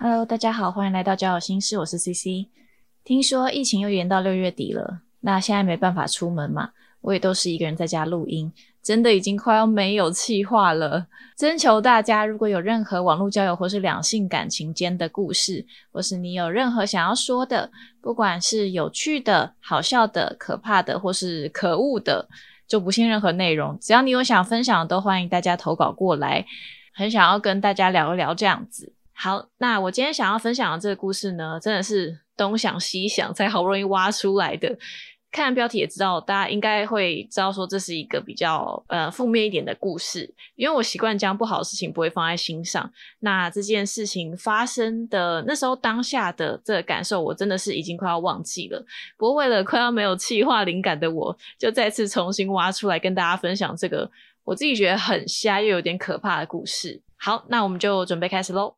Hello，大家好，欢迎来到交友心事，我是 CC。听说疫情又延到六月底了，那现在没办法出门嘛，我也都是一个人在家录音，真的已经快要没有气话了。征求大家，如果有任何网络交友或是两性感情间的故事，或是你有任何想要说的，不管是有趣的、好笑的、可怕的，或是可恶的，就不信任何内容，只要你有想分享的，都欢迎大家投稿过来。很想要跟大家聊一聊这样子。好，那我今天想要分享的这个故事呢，真的是东想西想才好不容易挖出来的。看标题也知道，大家应该会知道说这是一个比较呃负面一点的故事。因为我习惯将不好的事情不会放在心上。那这件事情发生的那时候当下的这个感受，我真的是已经快要忘记了。不过为了快要没有气化灵感的我，就再次重新挖出来跟大家分享这个我自己觉得很瞎又有点可怕的故事。好，那我们就准备开始喽。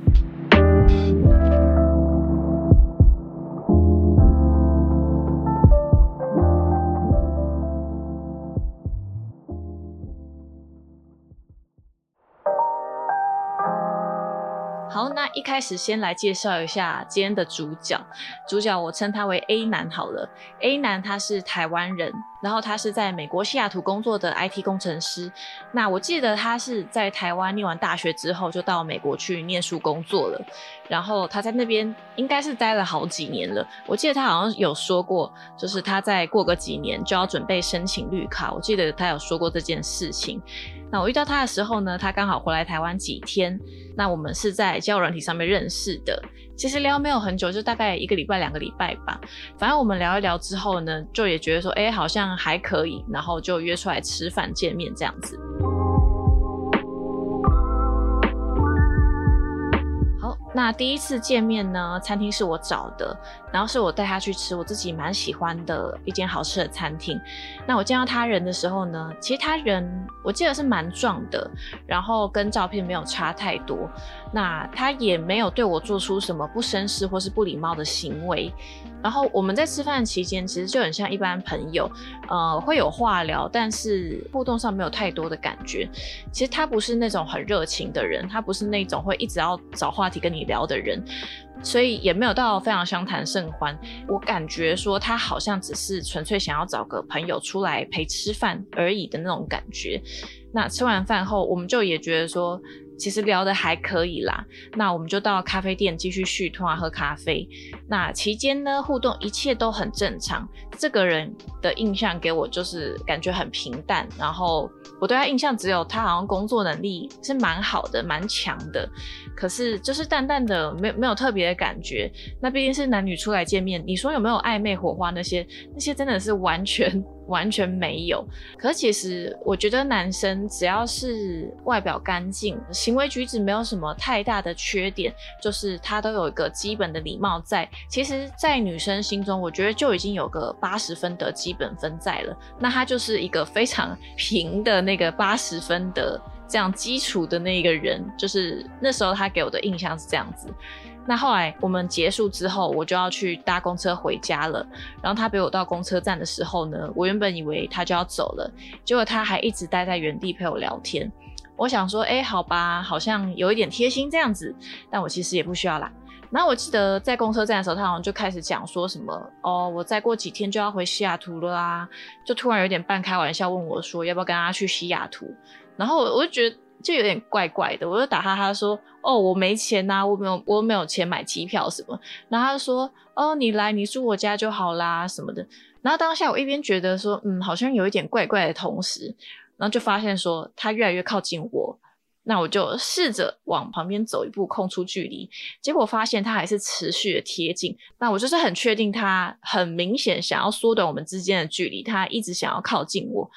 一开始先来介绍一下今天的主角。主角我称他为 A 男好了。A 男他是台湾人，然后他是在美国西雅图工作的 IT 工程师。那我记得他是在台湾念完大学之后就到美国去念书工作了。然后他在那边应该是待了好几年了。我记得他好像有说过，就是他在过个几年就要准备申请绿卡。我记得他有说过这件事情。那我遇到他的时候呢，他刚好回来台湾几天。那我们是在交友软体上面认识的，其实聊没有很久，就大概一个礼拜、两个礼拜吧。反正我们聊一聊之后呢，就也觉得说，哎，好像还可以，然后就约出来吃饭见面这样子。那第一次见面呢，餐厅是我找的，然后是我带他去吃我自己蛮喜欢的一间好吃的餐厅。那我见到他人的时候呢，其实他人我记得是蛮壮的，然后跟照片没有差太多。那他也没有对我做出什么不绅士或是不礼貌的行为。然后我们在吃饭期间，其实就很像一般朋友，呃，会有话聊，但是互动上没有太多的感觉。其实他不是那种很热情的人，他不是那种会一直要找话题跟你聊的人，所以也没有到非常相谈甚欢。我感觉说他好像只是纯粹想要找个朋友出来陪吃饭而已的那种感觉。那吃完饭后，我们就也觉得说。其实聊的还可以啦，那我们就到咖啡店继续续通啊，喝咖啡。那期间呢，互动一切都很正常。这个人的印象给我就是感觉很平淡，然后我对他印象只有他好像工作能力是蛮好的，蛮强的。可是就是淡淡的，没没有特别的感觉。那毕竟是男女出来见面，你说有没有暧昧火花那些？那些真的是完全。完全没有，可其实我觉得男生只要是外表干净，行为举止没有什么太大的缺点，就是他都有一个基本的礼貌在。其实，在女生心中，我觉得就已经有个八十分的基本分在了。那他就是一个非常平的那个八十分的这样基础的那个人，就是那时候他给我的印象是这样子。那后来我们结束之后，我就要去搭公车回家了。然后他陪我到公车站的时候呢，我原本以为他就要走了，结果他还一直待在原地陪我聊天。我想说，哎，好吧，好像有一点贴心这样子，但我其实也不需要啦。然后我记得在公车站的时候，他好像就开始讲说什么，哦，我再过几天就要回西雅图了啊，就突然有点半开玩笑问我说，要不要跟他去西雅图？然后我就觉得。就有点怪怪的，我就打哈哈说：“哦，我没钱呐，我没有，我没有钱买机票什么。”然后他就说：“哦，你来，你住我家就好啦，什么的。”然后当下我一边觉得说：“嗯，好像有一点怪怪的，同时，然后就发现说他越来越靠近我，那我就试着往旁边走一步，空出距离，结果发现他还是持续的贴近。那我就是很确定他很明显想要缩短我们之间的距离，他一直想要靠近我。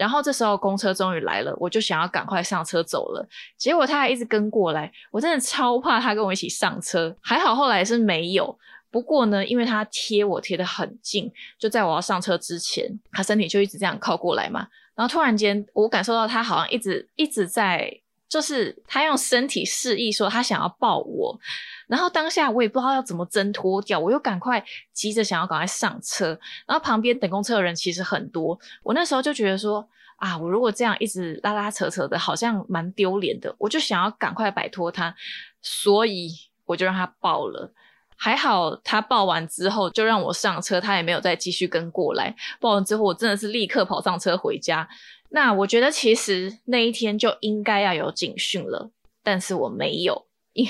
然后这时候公车终于来了，我就想要赶快上车走了。结果他还一直跟过来，我真的超怕他跟我一起上车。还好后来是没有。不过呢，因为他贴我贴的很近，就在我要上车之前，他身体就一直这样靠过来嘛。然后突然间，我感受到他好像一直一直在，就是他用身体示意说他想要抱我。然后当下我也不知道要怎么挣脱掉，我又赶快急着想要赶快上车，然后旁边等公车的人其实很多，我那时候就觉得说啊，我如果这样一直拉拉扯扯的，好像蛮丢脸的，我就想要赶快摆脱他，所以我就让他抱了。还好他抱完之后就让我上车，他也没有再继续跟过来。抱完之后，我真的是立刻跑上车回家。那我觉得其实那一天就应该要有警讯了，但是我没有，因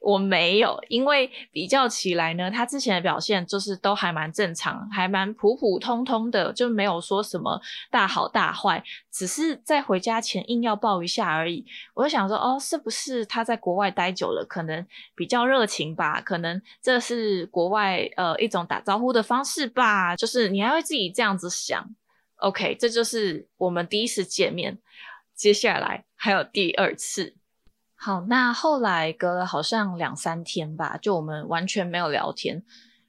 我没有，因为比较起来呢，他之前的表现就是都还蛮正常，还蛮普普通通的，就没有说什么大好大坏，只是在回家前硬要抱一下而已。我就想说，哦，是不是他在国外待久了，可能比较热情吧？可能这是国外呃一种打招呼的方式吧？就是你还会自己这样子想。OK，这就是我们第一次见面，接下来还有第二次。好，那后来隔了好像两三天吧，就我们完全没有聊天。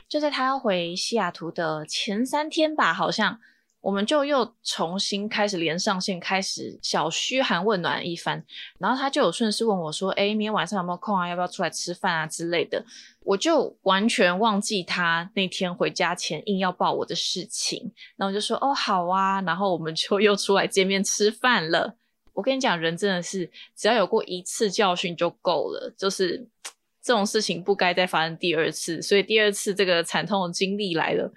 就在他要回西雅图的前三天吧，好像。我们就又重新开始连上线，开始小嘘寒问暖一番，然后他就有顺势问我说：“哎，明天晚上有没有空啊？要不要出来吃饭啊之类的？”我就完全忘记他那天回家前硬要抱我的事情，然后就说：“哦，好啊。”然后我们就又出来见面吃饭了。我跟你讲，人真的是只要有过一次教训就够了，就是这种事情不该再发生第二次，所以第二次这个惨痛的经历来了。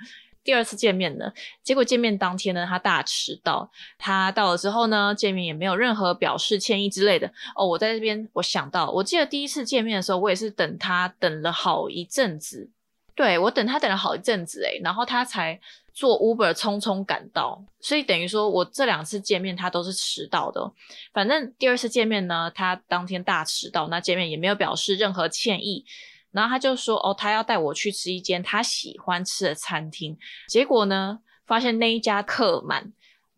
第二次见面呢，结果见面当天呢，他大迟到。他到了之后呢，见面也没有任何表示歉意之类的。哦，我在这边，我想到，我记得第一次见面的时候，我也是等他等了好一阵子。对我等他等了好一阵子，诶，然后他才坐 Uber 匆匆赶到。所以等于说我这两次见面他都是迟到的。反正第二次见面呢，他当天大迟到，那见面也没有表示任何歉意。然后他就说：“哦，他要带我去吃一间他喜欢吃的餐厅。”结果呢，发现那一家客满，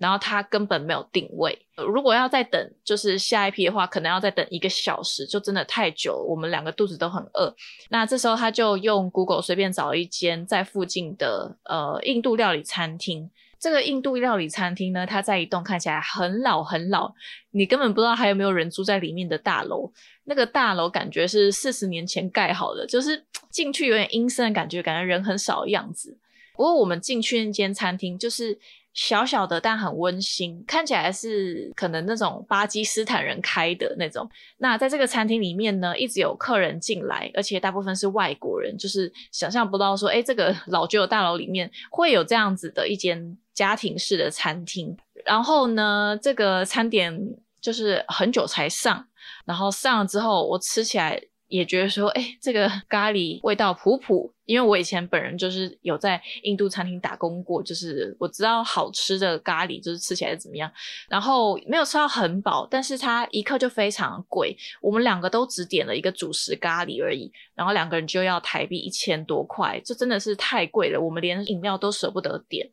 然后他根本没有定位。如果要再等，就是下一批的话，可能要再等一个小时，就真的太久了。我们两个肚子都很饿。那这时候他就用 Google 随便找一间在附近的呃印度料理餐厅。这个印度料理餐厅呢，它在一栋看起来很老很老，你根本不知道还有没有人住在里面的大楼。那个大楼感觉是四十年前盖好的，就是 进去有点阴森的感觉，感觉人很少的样子。不过我们进去那间餐厅就是小小的，但很温馨，看起来是可能那种巴基斯坦人开的那种。那在这个餐厅里面呢，一直有客人进来，而且大部分是外国人，就是想象不到说，哎，这个 老旧的大楼里面会有这样子的一间。家庭式的餐厅，然后呢，这个餐点就是很久才上，然后上了之后，我吃起来也觉得说，哎，这个咖喱味道普普。因为我以前本人就是有在印度餐厅打工过，就是我知道好吃的咖喱就是吃起来怎么样。然后没有吃到很饱，但是它一克就非常贵。我们两个都只点了一个主食咖喱而已，然后两个人就要台币一千多块，这真的是太贵了。我们连饮料都舍不得点。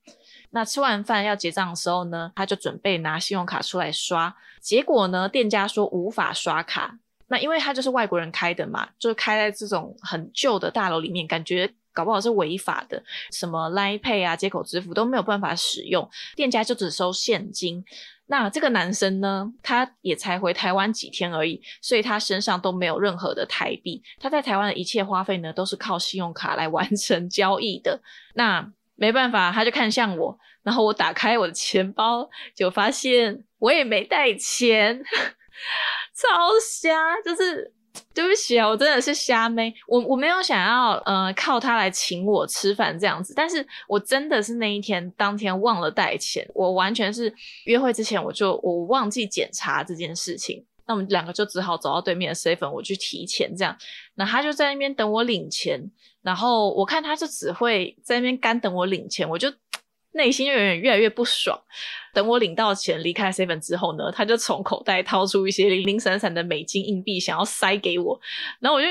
那吃完饭要结账的时候呢，他就准备拿信用卡出来刷，结果呢，店家说无法刷卡。那因为他就是外国人开的嘛，就是开在这种很旧的大楼里面，感觉搞不好是违法的，什么 Line Pay 啊、接口支付都没有办法使用，店家就只收现金。那这个男生呢，他也才回台湾几天而已，所以他身上都没有任何的台币，他在台湾的一切花费呢，都是靠信用卡来完成交易的。那没办法，他就看向我，然后我打开我的钱包，就发现我也没带钱，超瞎！就是对不起啊，我真的是瞎妹，我我没有想要呃靠他来请我吃饭这样子，但是我真的是那一天当天忘了带钱，我完全是约会之前我就我忘记检查这件事情，那我们两个就只好走到对面的 seven 我去提钱这样，那他就在那边等我领钱。然后我看他就只会在那边干等我领钱，我就内心就有点越来越不爽。等我领到钱离开 seven 之后呢，他就从口袋掏出一些零零散散的美金硬币，想要塞给我。然后我就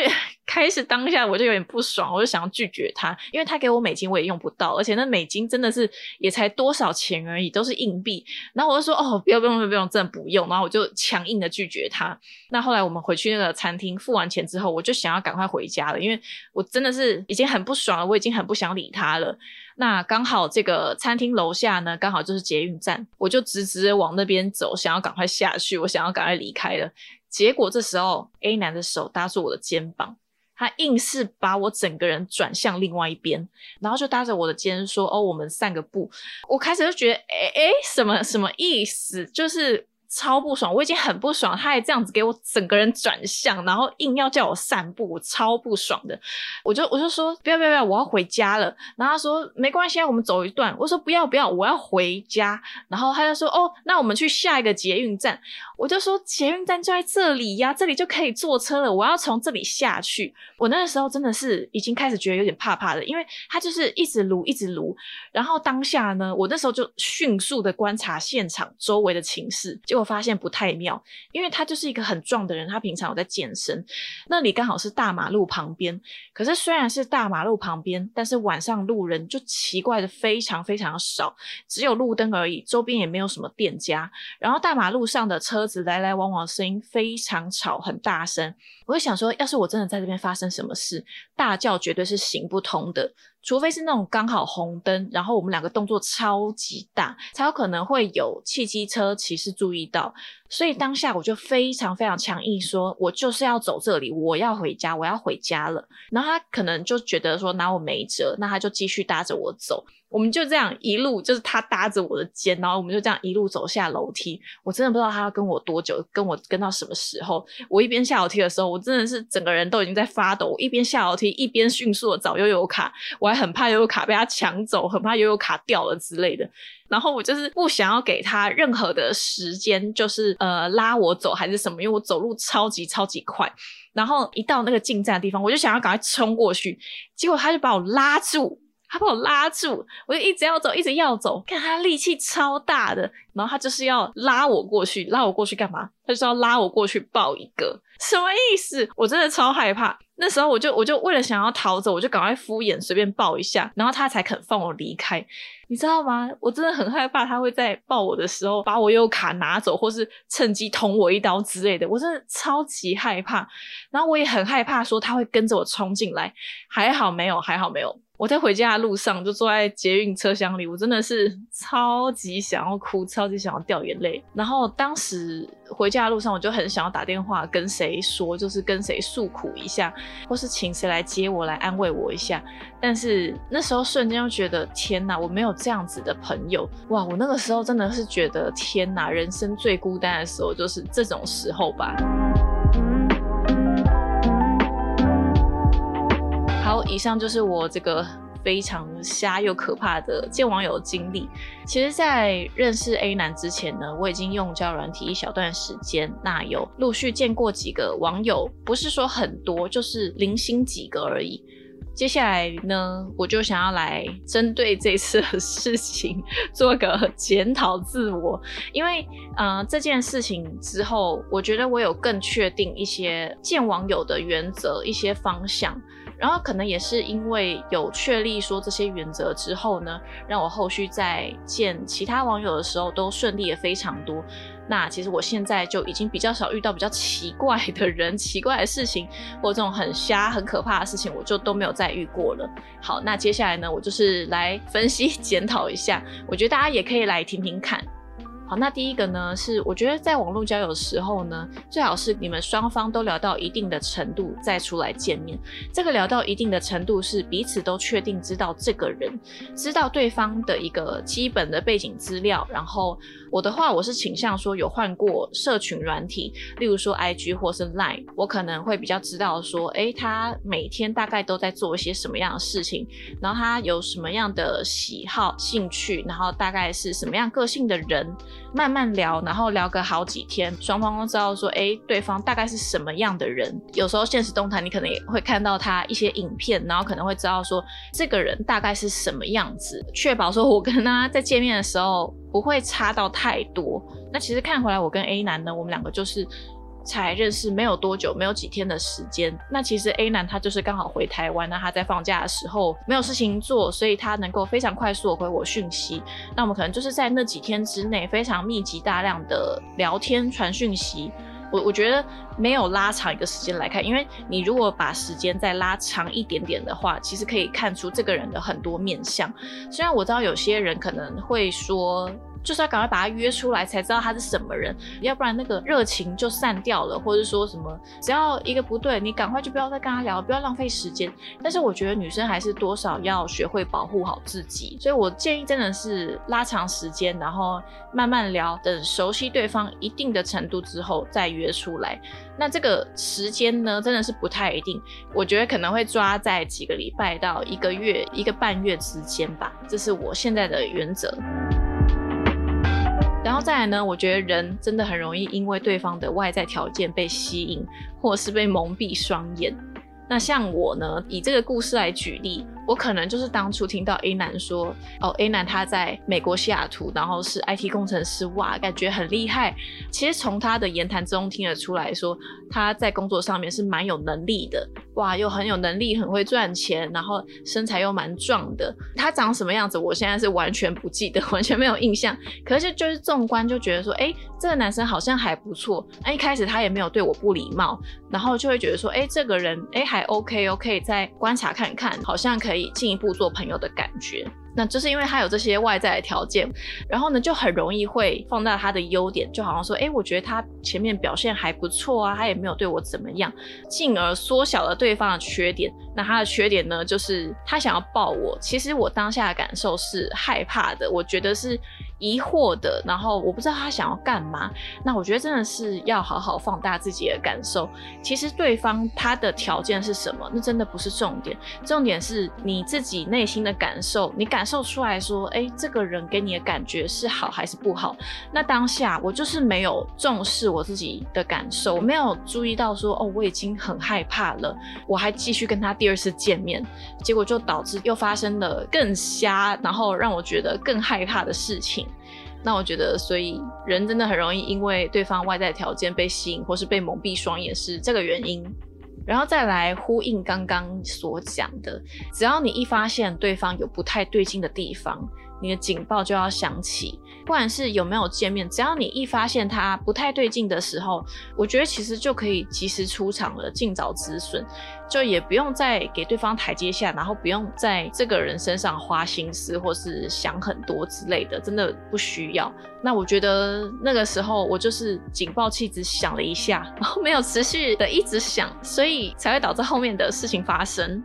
开始当下我就有点不爽，我就想要拒绝他，因为他给我美金我也用不到，而且那美金真的是也才多少钱而已，都是硬币。然后我就说哦，不要不用不用，真的不用。然后我就强硬的拒绝他。那后来我们回去那个餐厅付完钱之后，我就想要赶快回家了，因为我真的是已经很不爽了，我已经很不想理他了。那刚好这个餐厅楼下呢，刚好就是捷运站。我就直直往那边走，想要赶快下去，我想要赶快离开了。结果这时候 A 男的手搭住我的肩膀，他硬是把我整个人转向另外一边，然后就搭着我的肩说：“哦，我们散个步。”我开始就觉得，哎哎，什么什么意思？就是。超不爽，我已经很不爽，他还这样子给我整个人转向，然后硬要叫我散步，我超不爽的。我就我就说不要不要不要，我要回家了。然后他说没关系，我们走一段。我说不要不要，我要回家。然后他就说哦，那我们去下一个捷运站。我就说捷运站就在这里呀，这里就可以坐车了。我要从这里下去。我那个时候真的是已经开始觉得有点怕怕的，因为他就是一直撸一直撸。然后当下呢，我那时候就迅速的观察现场周围的情势，结果就。发现不太妙，因为他就是一个很壮的人，他平常有在健身，那里刚好是大马路旁边。可是虽然是大马路旁边，但是晚上路人就奇怪的非常非常少，只有路灯而已，周边也没有什么店家。然后大马路上的车子来来往往，声音非常吵，很大声。我就想说，要是我真的在这边发生什么事，大叫绝对是行不通的。除非是那种刚好红灯，然后我们两个动作超级大，才有可能会有汽机车骑士注意到。所以当下我就非常非常强硬，说我就是要走这里，我要回家，我要回家了。然后他可能就觉得说拿我没辙，那他就继续搭着我走。我们就这样一路，就是他搭着我的肩，然后我们就这样一路走下楼梯。我真的不知道他要跟我多久，跟我跟到什么时候。我一边下楼梯的时候，我真的是整个人都已经在发抖。我一边下楼梯，一边迅速的找悠悠卡，我还很怕悠悠卡被他抢走，很怕悠悠卡掉了之类的。然后我就是不想要给他任何的时间，就是呃拉我走还是什么，因为我走路超级超级快。然后一到那个进站的地方，我就想要赶快冲过去，结果他就把我拉住。他把我拉住，我就一直要走，一直要走。看他力气超大的，然后他就是要拉我过去，拉我过去干嘛？他就是要拉我过去抱一个，什么意思？我真的超害怕。那时候我就我就为了想要逃走，我就赶快敷衍随便抱一下，然后他才肯放我离开。你知道吗？我真的很害怕他会在抱我的时候把我又卡拿走，或是趁机捅我一刀之类的。我真的超级害怕。然后我也很害怕说他会跟着我冲进来。还好没有，还好没有。我在回家的路上就坐在捷运车厢里，我真的是超级想要哭，超级想要掉眼泪。然后当时回家的路上，我就很想要打电话跟谁说，就是跟谁诉苦一下，或是请谁来接我来安慰我一下。但是那时候瞬间又觉得天哪，我没有这样子的朋友哇！我那个时候真的是觉得天哪，人生最孤单的时候就是这种时候吧。好，以上就是我这个非常瞎又可怕的见网友经历。其实，在认识 A 男之前呢，我已经用交友软体一小段时间，那有陆续见过几个网友，不是说很多，就是零星几个而已。接下来呢，我就想要来针对这次的事情做个检讨自我，因为呃这件事情之后，我觉得我有更确定一些见网友的原则、一些方向。然后可能也是因为有确立说这些原则之后呢，让我后续在见其他网友的时候都顺利也非常多。那其实我现在就已经比较少遇到比较奇怪的人、奇怪的事情，或这种很瞎、很可怕的事情，我就都没有再遇过了。好，那接下来呢，我就是来分析 检讨一下，我觉得大家也可以来听听看。好，那第一个呢，是我觉得在网络交友的时候呢，最好是你们双方都聊到一定的程度再出来见面。这个聊到一定的程度是彼此都确定知道这个人，知道对方的一个基本的背景资料，然后。我的话，我是倾向说有换过社群软体，例如说 IG 或是 Line，我可能会比较知道说，哎，他每天大概都在做一些什么样的事情，然后他有什么样的喜好、兴趣，然后大概是什么样个性的人，慢慢聊，然后聊个好几天，双方都知道说，哎，对方大概是什么样的人。有时候现实动态你可能也会看到他一些影片，然后可能会知道说这个人大概是什么样子，确保说我跟他在见面的时候。不会差到太多。那其实看回来，我跟 A 男呢，我们两个就是才认识没有多久，没有几天的时间。那其实 A 男他就是刚好回台湾，那他在放假的时候没有事情做，所以他能够非常快速的回我讯息。那我们可能就是在那几天之内非常密集大量的聊天传讯息。我我觉得没有拉长一个时间来看，因为你如果把时间再拉长一点点的话，其实可以看出这个人的很多面相。虽然我知道有些人可能会说就是要赶快把他约出来，才知道他是什么人，要不然那个热情就散掉了，或者说什么，只要一个不对，你赶快就不要再跟他聊，不要浪费时间。但是我觉得女生还是多少要学会保护好自己，所以我建议真的是拉长时间，然后慢慢聊，等熟悉对方一定的程度之后再约出来。那这个时间呢，真的是不太一定，我觉得可能会抓在几个礼拜到一个月、一个半月之间吧，这是我现在的原则。然后再来呢，我觉得人真的很容易因为对方的外在条件被吸引，或是被蒙蔽双眼。那像我呢，以这个故事来举例。我可能就是当初听到 A 男说，哦，A 男他在美国西雅图，然后是 IT 工程师，哇，感觉很厉害。其实从他的言谈中听得出来说，他在工作上面是蛮有能力的，哇，又很有能力，很会赚钱，然后身材又蛮壮的。他长什么样子，我现在是完全不记得，完全没有印象。可是就是纵观就觉得说，哎，这个男生好像还不错。那一开始他也没有对我不礼貌，然后就会觉得说，哎，这个人，哎，还 OK，可以再观察看看，好像可以。进一步做朋友的感觉。那就是因为他有这些外在的条件，然后呢，就很容易会放大他的优点，就好像说，哎，我觉得他前面表现还不错啊，他也没有对我怎么样，进而缩小了对方的缺点。那他的缺点呢，就是他想要抱我，其实我当下的感受是害怕的，我觉得是疑惑的，然后我不知道他想要干嘛。那我觉得真的是要好好放大自己的感受。其实对方他的条件是什么，那真的不是重点，重点是你自己内心的感受，你感。受出来说，哎，这个人给你的感觉是好还是不好？那当下我就是没有重视我自己的感受，我没有注意到说，哦，我已经很害怕了，我还继续跟他第二次见面，结果就导致又发生了更瞎，然后让我觉得更害怕的事情。那我觉得，所以人真的很容易因为对方外在条件被吸引，或是被蒙蔽双眼，是这个原因。然后再来呼应刚刚所讲的，只要你一发现对方有不太对劲的地方，你的警报就要响起。不管是有没有见面，只要你一发现他不太对劲的时候，我觉得其实就可以及时出场了，尽早止损。就也不用再给对方台阶下，然后不用在这个人身上花心思或是想很多之类的，真的不需要。那我觉得那个时候我就是警报器只响了一下，然后没有持续的一直响，所以才会导致后面的事情发生。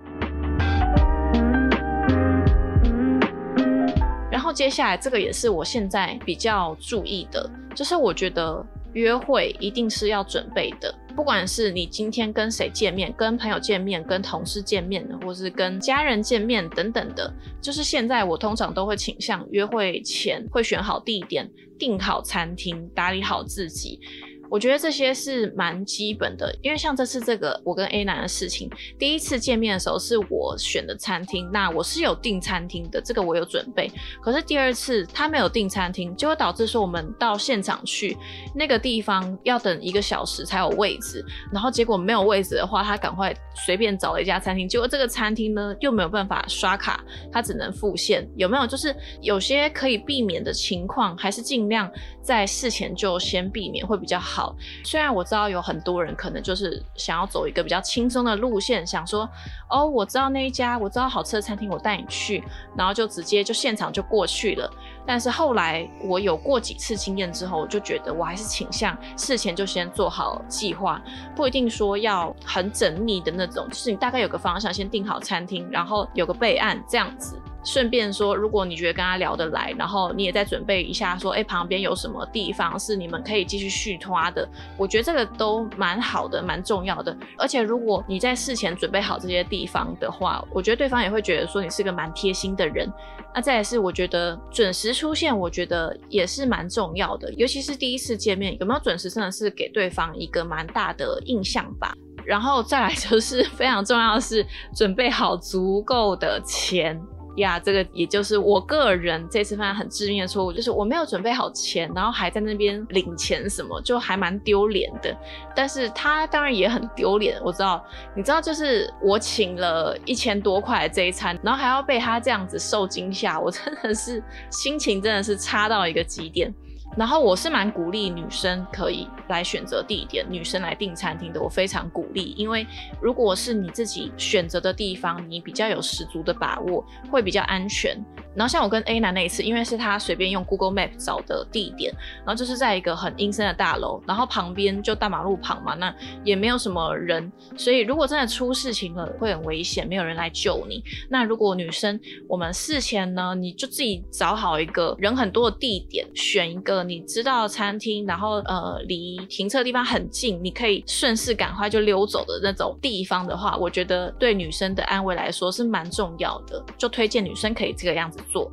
接下来这个也是我现在比较注意的，就是我觉得约会一定是要准备的。不管是你今天跟谁见面，跟朋友见面，跟同事见面，或是跟家人见面等等的，就是现在我通常都会倾向约会前会选好地点，订好餐厅，打理好自己。我觉得这些是蛮基本的，因为像这次这个我跟 A 男的事情，第一次见面的时候是我选的餐厅，那我是有订餐厅的，这个我有准备。可是第二次他没有订餐厅，就会导致说我们到现场去那个地方要等一个小时才有位置，然后结果没有位置的话，他赶快随便找了一家餐厅，结果这个餐厅呢又没有办法刷卡，他只能付现。有没有就是有些可以避免的情况，还是尽量在事前就先避免会比较好。虽然我知道有很多人可能就是想要走一个比较轻松的路线，想说，哦，我知道那一家，我知道好吃的餐厅，我带你去，然后就直接就现场就过去了。但是后来我有过几次经验之后，我就觉得我还是倾向事前就先做好计划，不一定说要很缜密的那种，就是你大概有个方向，先定好餐厅，然后有个备案这样子。顺便说，如果你觉得跟他聊得来，然后你也在准备一下，说，哎，旁边有什么地方是你们可以继续续拖的？我觉得这个都蛮好的，蛮重要的。而且如果你在事前准备好这些地方的话，我觉得对方也会觉得说你是个蛮贴心的人。那再来是，我觉得准时出现，我觉得也是蛮重要的，尤其是第一次见面，有没有准时，真的是给对方一个蛮大的印象吧。然后再来就是 非常重要的是，准备好足够的钱。呀，这个也就是我个人这次犯很致命的错误，就是我没有准备好钱，然后还在那边领钱什么，就还蛮丢脸的。但是他当然也很丢脸，我知道，你知道，就是我请了一千多块这一餐，然后还要被他这样子受惊吓，我真的是心情真的是差到一个极点。然后我是蛮鼓励女生可以来选择地点，女生来订餐厅的，我非常鼓励。因为如果是你自己选择的地方，你比较有十足的把握，会比较安全。然后像我跟 A 男那一次，因为是他随便用 Google Map 找的地点，然后就是在一个很阴森的大楼，然后旁边就大马路旁嘛，那也没有什么人，所以如果真的出事情了，会很危险，没有人来救你。那如果女生，我们事前呢，你就自己找好一个人很多的地点，选一个你知道餐厅，然后呃离停车地方很近，你可以顺势赶快就溜走的那种地方的话，我觉得对女生的安慰来说是蛮重要的，就推荐女生可以这个样子做。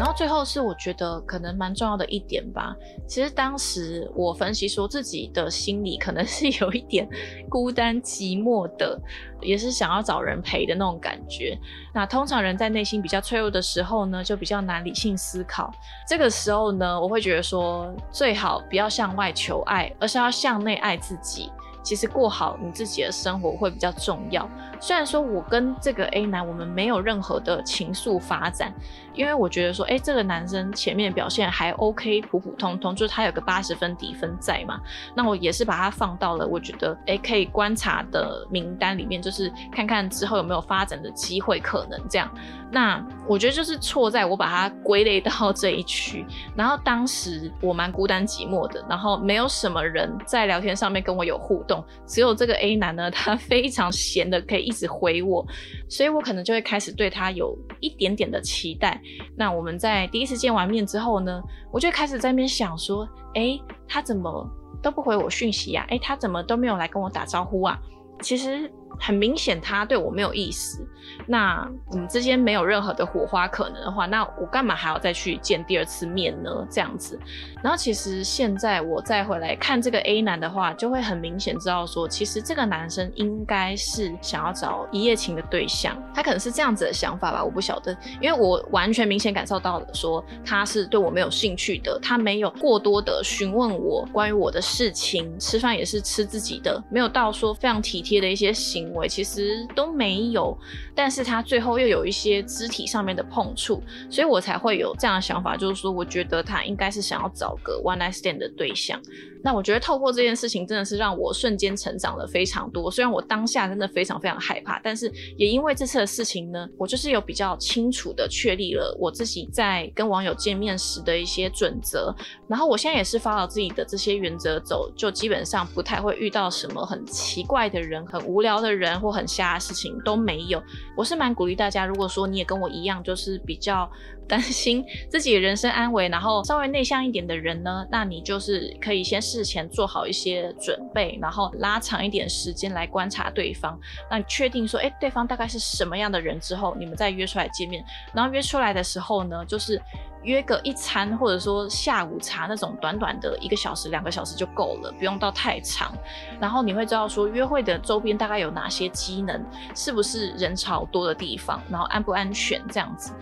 然后最后是我觉得可能蛮重要的一点吧。其实当时我分析说自己的心里可能是有一点 孤单寂寞的，也是想要找人陪的那种感觉。那通常人在内心比较脆弱的时候呢，就比较难理性思考。这个时候呢，我会觉得说最好不要向外求爱，而是要向内爱自己。其实过好你自己的生活会比较重要。虽然说我跟这个 A 男我们没有任何的情愫发展，因为我觉得说，哎，这个男生前面表现还 OK，普普通通，就是他有个八十分底分在嘛。那我也是把他放到了我觉得哎可以观察的名单里面，就是看看之后有没有发展的机会可能这样。那我觉得就是错在我把它归类到这一区，然后当时我蛮孤单寂寞的，然后没有什么人在聊天上面跟我有互动懂，只有这个 A 男呢，他 非常闲的可以一直回我，所以我可能就会开始对他有一点点的期待。那我们在第一次见完面之后呢，我就开始在那边想说，哎，他怎么都不回我讯息呀？哎，他怎么都没有来跟我打招呼啊？其实。很明显，他对我没有意思。那我们之间没有任何的火花可能的话，那我干嘛还要再去见第二次面呢？这样子。然后其实现在我再回来看这个 A 男的话，就会很明显知道说，其实这个男生应该是想要找一夜情的对象。他可能是这样子的想法吧，我不晓得。因为我完全明显感受到了，说他是对我没有兴趣的，他没有过多的询问我关于我的事情，吃饭也是吃自己的，没有到说非常体贴的一些行。为其实都没有，但是他最后又有一些肢体上面的碰触，所以我才会有这样的想法，就是说，我觉得他应该是想要找个 one night stand 的对象。那我觉得透过这件事情，真的是让我瞬间成长了非常多。虽然我当下真的非常非常害怕，但是也因为这次的事情呢，我就是有比较清楚的确立了我自己在跟网友见面时的一些准则。然后我现在也是发了自己的这些原则走，就基本上不太会遇到什么很奇怪的人、很无聊的人或很瞎的事情都没有。我是蛮鼓励大家，如果说你也跟我一样，就是比较。担心自己人身安危，然后稍微内向一点的人呢，那你就是可以先事前做好一些准备，然后拉长一点时间来观察对方。那你确定说，哎，对方大概是什么样的人之后，你们再约出来见面。然后约出来的时候呢，就是约个一餐，或者说下午茶那种短短的一个小时、两个小时就够了，不用到太长。然后你会知道说，约会的周边大概有哪些机能，是不是人潮多的地方，然后安不安全这样子。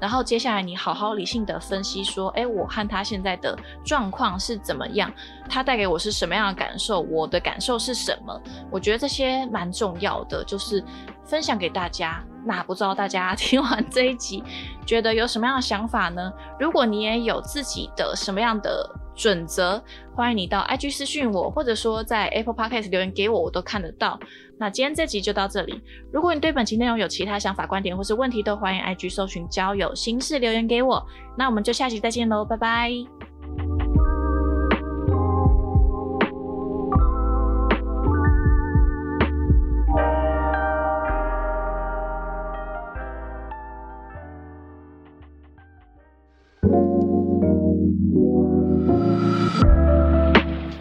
然后接下来你好好理性的分析说，哎，我和他现在的状况是怎么样？他带给我是什么样的感受？我的感受是什么？我觉得这些蛮重要的，就是分享给大家。那不知道大家 听完这一集，觉得有什么样的想法呢？如果你也有自己的什么样的准则，欢迎你到 IG 私讯我，或者说在 Apple Podcast 留言给我，我都看得到。那今天这集就到这里。如果你对本期内容有其他想法、观点或是问题，都欢迎 IG 搜寻交友心事留言给我。那我们就下期再见喽，拜拜。